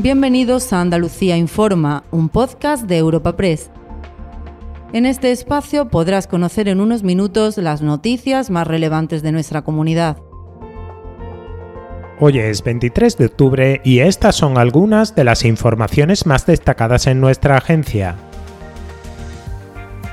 Bienvenidos a Andalucía Informa, un podcast de Europa Press. En este espacio podrás conocer en unos minutos las noticias más relevantes de nuestra comunidad. Hoy es 23 de octubre y estas son algunas de las informaciones más destacadas en nuestra agencia.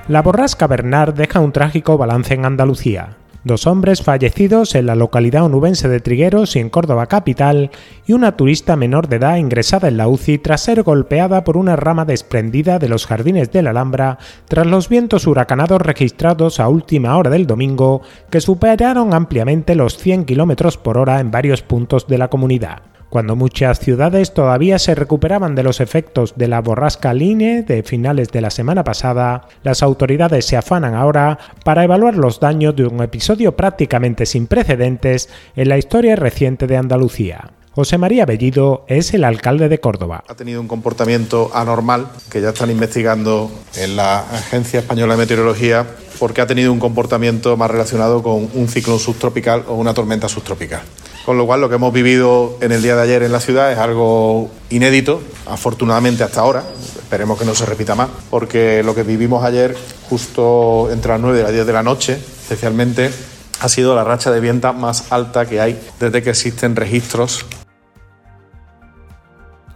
La borrasca Bernard deja un trágico balance en Andalucía dos hombres fallecidos en la localidad onubense de Trigueros y en Córdoba capital, y una turista menor de edad ingresada en la UCI tras ser golpeada por una rama desprendida de los jardines de la Alhambra tras los vientos huracanados registrados a última hora del domingo que superaron ampliamente los 100 km por hora en varios puntos de la comunidad cuando muchas ciudades todavía se recuperaban de los efectos de la borrasca Line de finales de la semana pasada, las autoridades se afanan ahora para evaluar los daños de un episodio prácticamente sin precedentes en la historia reciente de Andalucía. José María Bellido es el alcalde de Córdoba. Ha tenido un comportamiento anormal que ya están investigando en la Agencia Española de Meteorología porque ha tenido un comportamiento más relacionado con un ciclón subtropical o una tormenta subtropical. Con lo cual lo que hemos vivido en el día de ayer en la ciudad es algo inédito, afortunadamente hasta ahora, esperemos que no se repita más, porque lo que vivimos ayer justo entre las 9 y las 10 de la noche, especialmente, ha sido la racha de viento más alta que hay desde que existen registros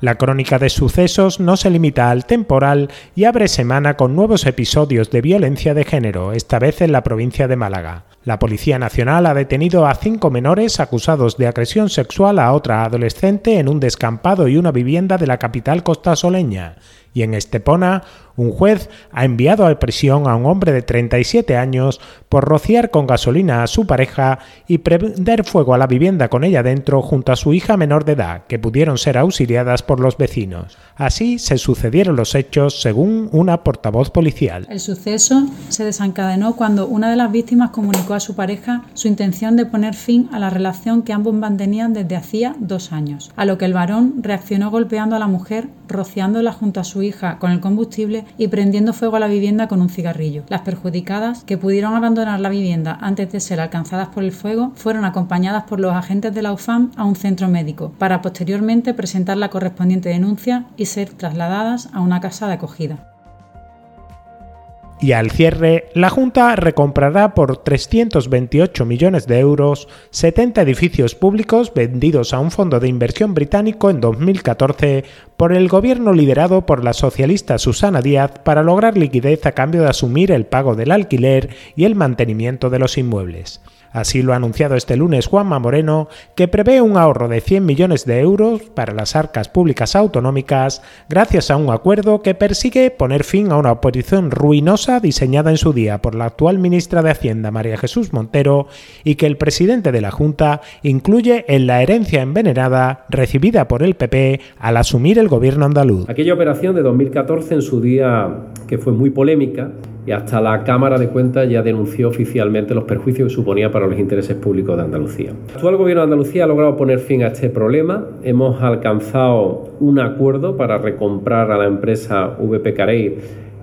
la crónica de sucesos no se limita al temporal y abre semana con nuevos episodios de violencia de género, esta vez en la provincia de Málaga. La Policía Nacional ha detenido a cinco menores acusados de agresión sexual a otra adolescente en un descampado y una vivienda de la capital costasoleña. Y en Estepona, un juez ha enviado a prisión a un hombre de 37 años por rociar con gasolina a su pareja y prender fuego a la vivienda con ella dentro junto a su hija menor de edad, que pudieron ser auxiliadas por los vecinos. Así se sucedieron los hechos según una portavoz policial. El suceso se desencadenó cuando una de las víctimas comunicó a su pareja su intención de poner fin a la relación que ambos mantenían desde hacía dos años, a lo que el varón reaccionó golpeando a la mujer, rociándola junto a hija con el combustible y prendiendo fuego a la vivienda con un cigarrillo. Las perjudicadas, que pudieron abandonar la vivienda antes de ser alcanzadas por el fuego, fueron acompañadas por los agentes de la UFAM a un centro médico, para posteriormente presentar la correspondiente denuncia y ser trasladadas a una casa de acogida. Y al cierre, la Junta recomprará por 328 millones de euros 70 edificios públicos vendidos a un fondo de inversión británico en 2014 por el gobierno liderado por la socialista Susana Díaz para lograr liquidez a cambio de asumir el pago del alquiler y el mantenimiento de los inmuebles. Así lo ha anunciado este lunes Juanma Moreno, que prevé un ahorro de 100 millones de euros para las arcas públicas autonómicas gracias a un acuerdo que persigue poner fin a una oposición ruinosa diseñada en su día por la actual ministra de Hacienda María Jesús Montero y que el presidente de la Junta incluye en la herencia envenenada recibida por el PP al asumir el gobierno andaluz. Aquella operación de 2014 en su día que fue muy polémica y hasta la Cámara de Cuentas ya denunció oficialmente los perjuicios que suponía para los intereses públicos de Andalucía. El actual Gobierno de Andalucía ha logrado poner fin a este problema. Hemos alcanzado un acuerdo para recomprar a la empresa VP Carey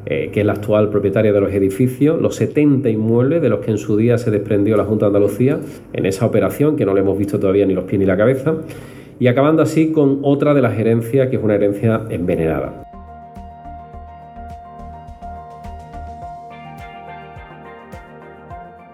eh, que es la actual propietaria de los edificios, los 70 inmuebles de los que en su día se desprendió la Junta de Andalucía en esa operación, que no le hemos visto todavía ni los pies ni la cabeza, y acabando así con otra de las herencias, que es una herencia envenenada.